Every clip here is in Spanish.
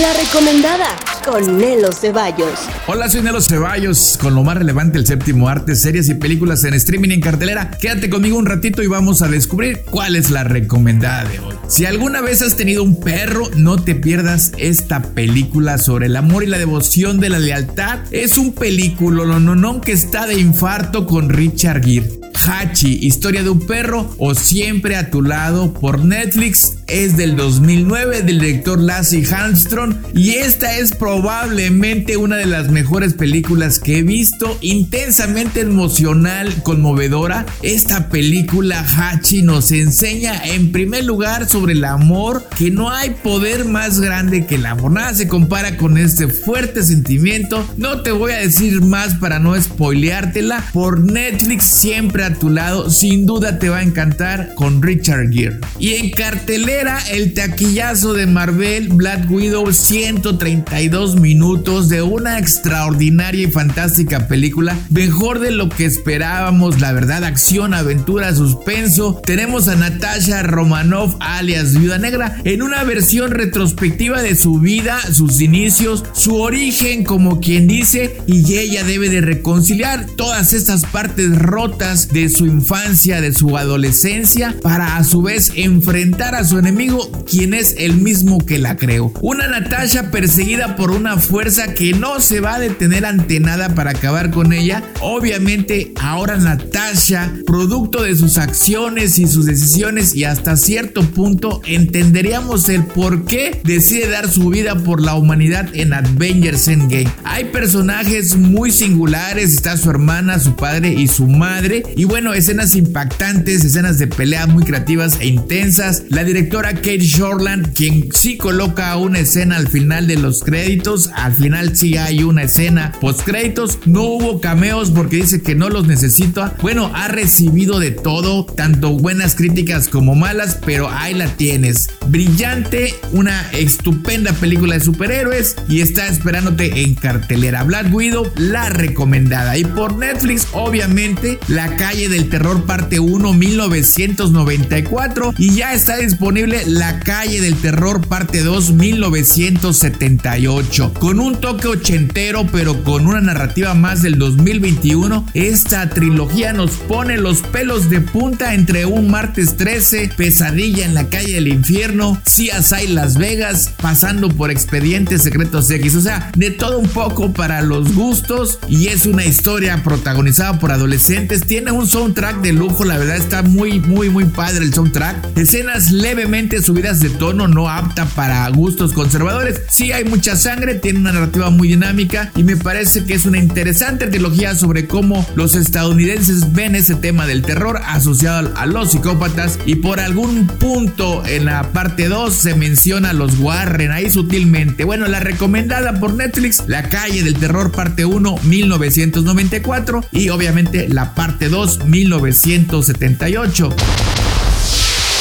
La recomendada con Nelo Ceballos. Hola, soy Nelo Ceballos con lo más relevante del séptimo arte, series y películas en streaming en cartelera. Quédate conmigo un ratito y vamos a descubrir cuál es la recomendada de hoy. Si alguna vez has tenido un perro, no te pierdas esta película sobre el amor y la devoción de la lealtad. Es un película, no, no, no, que está de infarto con Richard Gere. Hachi, historia de un perro o siempre a tu lado por Netflix. Es del 2009 del director Lassie Armstrong y esta es probablemente una de las mejores películas que he visto, intensamente emocional, conmovedora. Esta película Hachi nos enseña en primer lugar sobre el amor, que no hay poder más grande que el amor. Nada se compara con este fuerte sentimiento. No te voy a decir más para no spoileártela. Por Netflix siempre a tu lado, sin duda te va a encantar con Richard Gere. Y en cartelera, el taquillazo de Marvel Black Widow, 132 minutos de una extraordinaria y fantástica película, mejor de lo que esperábamos, la verdad, acción, aventura, suspenso. Tenemos a Natasha Romanoff, alias Viuda Negra, en una versión retrospectiva de su vida, sus inicios, su origen, como quien dice, y ella debe de reconciliar todas estas partes rotas de su infancia, de su adolescencia, para a su vez enfrentar a su enemigo, quien es el mismo que la creó. Una Natasha perseguida por una fuerza que no se va a detener ante nada para acabar con ella. Obviamente ahora Natasha, producto de sus acciones y sus decisiones y hasta cierto punto entenderíamos el por qué decide dar su vida por la humanidad en Avengers Endgame. Hay personajes muy singulares, está su hermana, su padre y su madre. Y bueno, escenas impactantes, escenas de pelea muy creativas e intensas. La directora Kate Shortland, quien sí coloca una escena al final de los créditos, al final sí hay una escena post créditos. No hubo cameos porque dice que no los necesita. Bueno, ha recibido de todo, tanto buenas críticas como malas, pero ahí la tienes. Brillante, una estupenda película de superhéroes y está esperándote en cartelera. Black Widow, la recomendada. Y por Netflix, obviamente, La calle del Terror parte 1 1994 y ya está disponible La calle del Terror parte 2 1978 con un toque ochentero pero con una narrativa más del 2021 esta trilogía nos pone los pelos de punta entre un martes 13 pesadilla en la calle del infierno CSI Las Vegas pasando por expedientes secretos X. O sea de todo un poco para los gustos y es una historia protagonizada por adolescentes. Tiene un soundtrack de lujo, la verdad está muy, muy, muy padre el soundtrack. Escenas levemente subidas de tono, no apta para gustos conservadores. Sí hay mucha sangre, tiene una narrativa muy dinámica y me parece que es una interesante trilogía sobre cómo los estadounidenses ven ese tema del terror asociado a los psicópatas y por algún punto en la parte 2 se menciona a los Warren ahí sutilmente. Bueno, la recomendada por Netflix, La calle del terror parte 1 1994 y obviamente la parte 2 1978.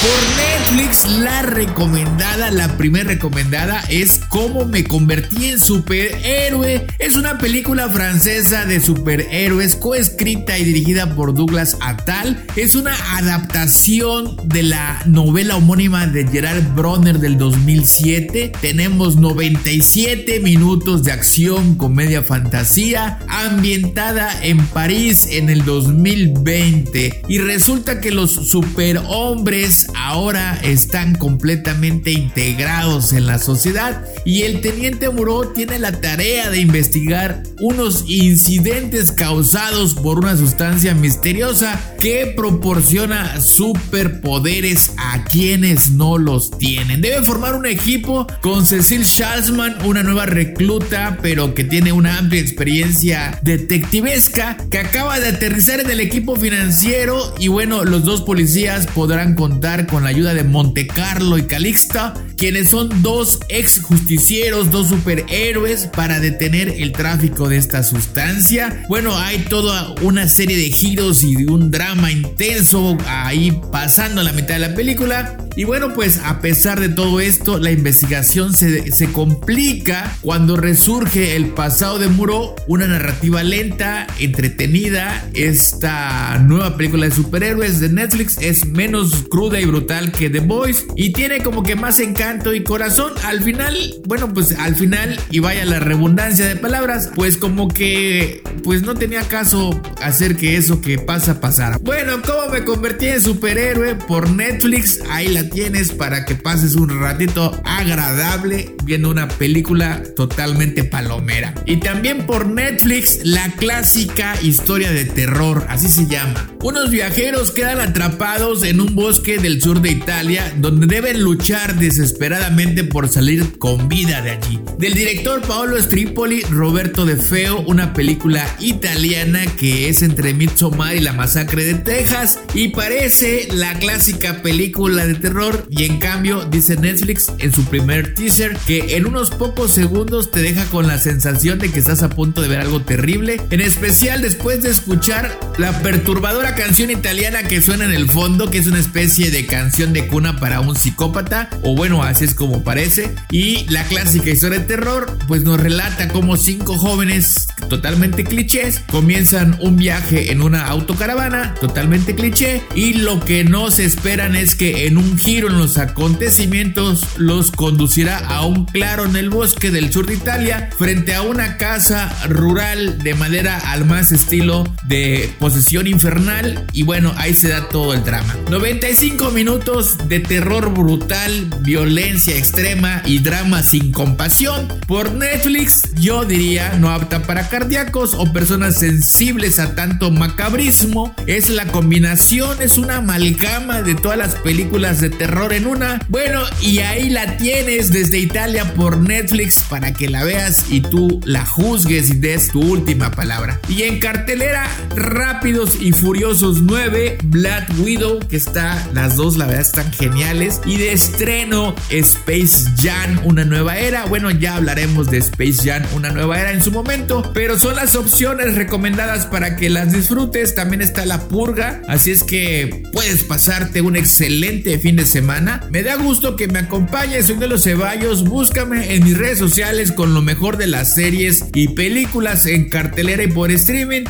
Por Netflix, la recomendada, la primera recomendada es Cómo me convertí en superhéroe. Es una película francesa de superhéroes coescrita y dirigida por Douglas Attal. Es una adaptación de la novela homónima de Gerard Bronner del 2007. Tenemos 97 minutos de acción, comedia, fantasía, ambientada en París en el 2020. Y resulta que los superhombres ahora están completamente integrados en la sociedad y el teniente Moreau tiene la tarea de investigar unos incidentes causados por una sustancia misteriosa que proporciona superpoderes a quienes no los tienen. Debe formar un equipo con Cecil Shalsman, una nueva recluta, pero que tiene una amplia experiencia detectivesca, que acaba de aterrizar en el equipo financiero y bueno, los dos policías podrán contar con la ayuda de Monte Carlo y Calixta, quienes son dos ex justicieros, dos superhéroes para detener el tráfico de esta sustancia. Bueno, hay toda una serie de giros y de un drama intenso ahí pasando la mitad de la película. Y bueno, pues a pesar de todo esto, la investigación se, se complica cuando resurge el pasado de Muro, una narrativa lenta, entretenida. Esta nueva película de superhéroes de Netflix es menos cruda y brutal que The Boys y tiene como que más encanto y corazón. Al final, bueno, pues al final, y vaya la redundancia de palabras, pues como que pues no tenía caso hacer que eso que pasa pasara. Bueno, ¿cómo me convertí en superhéroe por Netflix? Ahí la tienes para que pases un ratito agradable viendo una película totalmente palomera. Y también por Netflix, la clásica historia de terror, así se llama. Unos viajeros quedan atrapados en un bosque del sur de Italia donde deben luchar desesperadamente por salir con vida de allí. Del director Paolo Stripoli, Roberto De Feo, una película italiana que es entre Midsommar y la masacre de Texas y parece la clásica película de terror y en cambio dice Netflix en su primer teaser que en unos pocos segundos te deja con la sensación de que estás a punto de ver algo terrible, en especial después de escuchar la perturbadora canción italiana que suena en el fondo, que es una especie de canción de cuna para un psicópata, o bueno, así es como parece, y la clásica historia de terror, pues nos relata cómo cinco jóvenes totalmente clichés comienzan un viaje en una autocaravana, totalmente cliché, y lo que no se esperan es que en un giro en los acontecimientos los conducirá a un claro en el bosque del sur de Italia, frente a una casa rural de madera al más estilo de posesión infernal, y bueno, ahí se da todo el drama. 95 minutos de terror brutal, violencia extrema y drama sin compasión. Por Netflix, yo diría no apta para cardíacos o personas sensibles a tanto macabrismo. Es la combinación, es una amalgama de todas las películas de terror en una. Bueno, y ahí la tienes desde Italia por Netflix para que la veas y tú la juzgues y des tu última palabra. Y en cartelera, Rápidos y Furiosos 9, Black Widow, que está, las dos la verdad están geniales. Y de estreno, Space Jam, una nueva era. Bueno, ya hablaremos de Space Jam, una nueva era en su momento, pero son las opciones recomendadas para que las disfrutes. También está La Purga, así es que puedes pasarte un excelente fin de semana. Me da gusto que me acompañes, soy de los Ceballos. Búscame en mis redes sociales con lo mejor de las series y películas en cartelera y por streaming.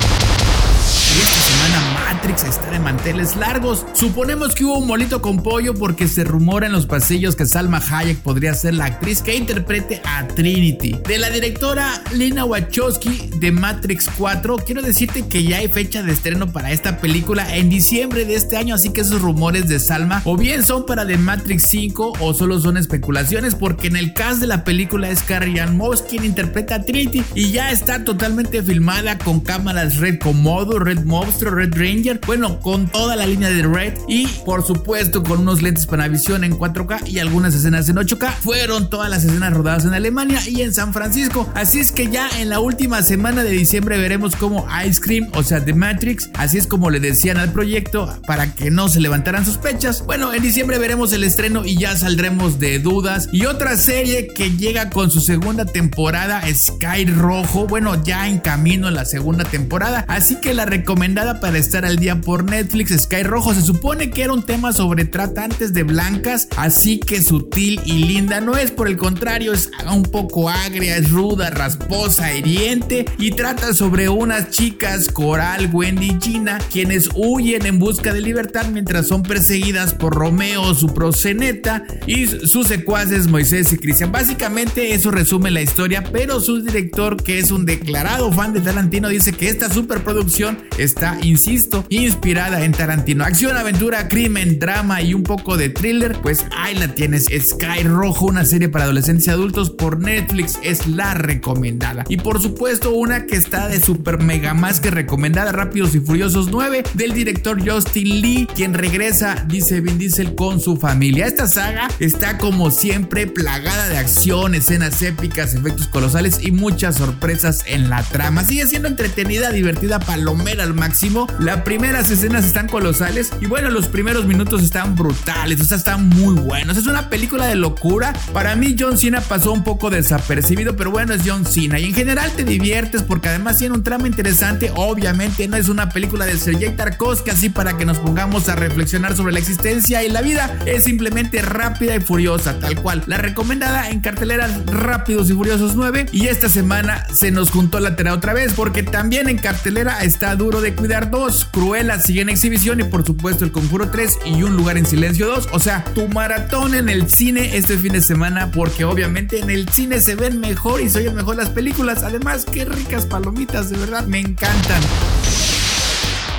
Esta semana Matrix está de manteles largos. Suponemos que hubo un molito con pollo porque se rumora en los pasillos que Salma Hayek podría ser la actriz que interprete a Trinity. De la directora Lina Wachowski de Matrix 4, quiero decirte que ya hay fecha de estreno para esta película en diciembre de este año, así que esos rumores de Salma o bien son para The Matrix 5 o solo son especulaciones porque en el cast de la película es Carrie Ann Moss quien interpreta a Trinity y ya está totalmente filmada con cámaras Red Komodo, Red Monstruo, Red Ranger, bueno, con toda la línea de Red y por supuesto con unos lentes Panavisión en 4K y algunas escenas en 8K. Fueron todas las escenas rodadas en Alemania y en San Francisco, así es que ya en la última semana de diciembre veremos cómo Ice Cream, o sea, The Matrix, así es como le decían al proyecto para que no se levantaran sospechas. Bueno, en diciembre veremos el estreno y ya saldremos de dudas. Y otra serie que llega con su segunda temporada, Sky Rojo, bueno, ya en camino en la segunda temporada, así que la recomendada para estar al día por Netflix, Sky Rojo, se supone que era un tema sobre tratantes de blancas, así que sutil y linda no es, por el contrario, es un poco agria, es ruda, rasposa, hiriente y trata sobre unas chicas, Coral, Wendy y Gina, quienes huyen en busca de libertad mientras son perseguidas por Romeo, su proseneta, y sus secuaces Moisés y Cristian. Básicamente eso resume la historia, pero su director, que es un declarado fan de Tarantino, dice que esta superproducción está, insisto, inspirada en Tarantino. Acción, aventura, crimen, drama y un poco de thriller, pues ahí la tienes. Sky Rojo, una serie para adolescentes y adultos por Netflix, es la recomendada. Y por supuesto, una que está de super mega más que recomendada, Rápidos y Furiosos 9, del director Justin Lee, quien regresa, dice Vin Diesel, con su familia. Esta saga está como siempre plagada de acción, escenas épicas, efectos colosales y muchas sorpresas en la trama. Sigue siendo entretenida, divertida, palomera máximo. Las primeras escenas están colosales y bueno, los primeros minutos están brutales, o sea, están muy buenos. Es una película de locura. Para mí John Cena pasó un poco desapercibido, pero bueno, es John Cena y en general te diviertes porque además tiene un trama interesante. Obviamente no es una película de Sergei Tarkovsky así para que nos pongamos a reflexionar sobre la existencia y la vida. Es simplemente rápida y furiosa, tal cual. La recomendada en carteleras Rápidos y Furiosos 9 y esta semana se nos juntó la tarea otra vez porque también en cartelera está Duro de Cuidar 2, Cruella sigue en exhibición y por supuesto El Conjuro 3 y Un Lugar en Silencio 2. O sea, tu maratón en el cine este fin de semana porque obviamente en el cine se ven mejor y se oyen mejor las películas. Además, qué ricas palomitas, de verdad, me encantan.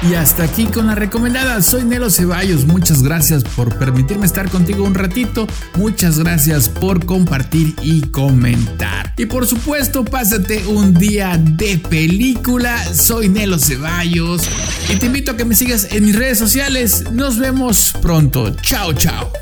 Y hasta aquí con la recomendada. Soy Nelo Ceballos. Muchas gracias por permitirme estar contigo un ratito. Muchas gracias por compartir y comentar. Y por supuesto, pásate un día de película. Soy Nelo Ceballos. Y te invito a que me sigas en mis redes sociales. Nos vemos pronto. Chao, chao.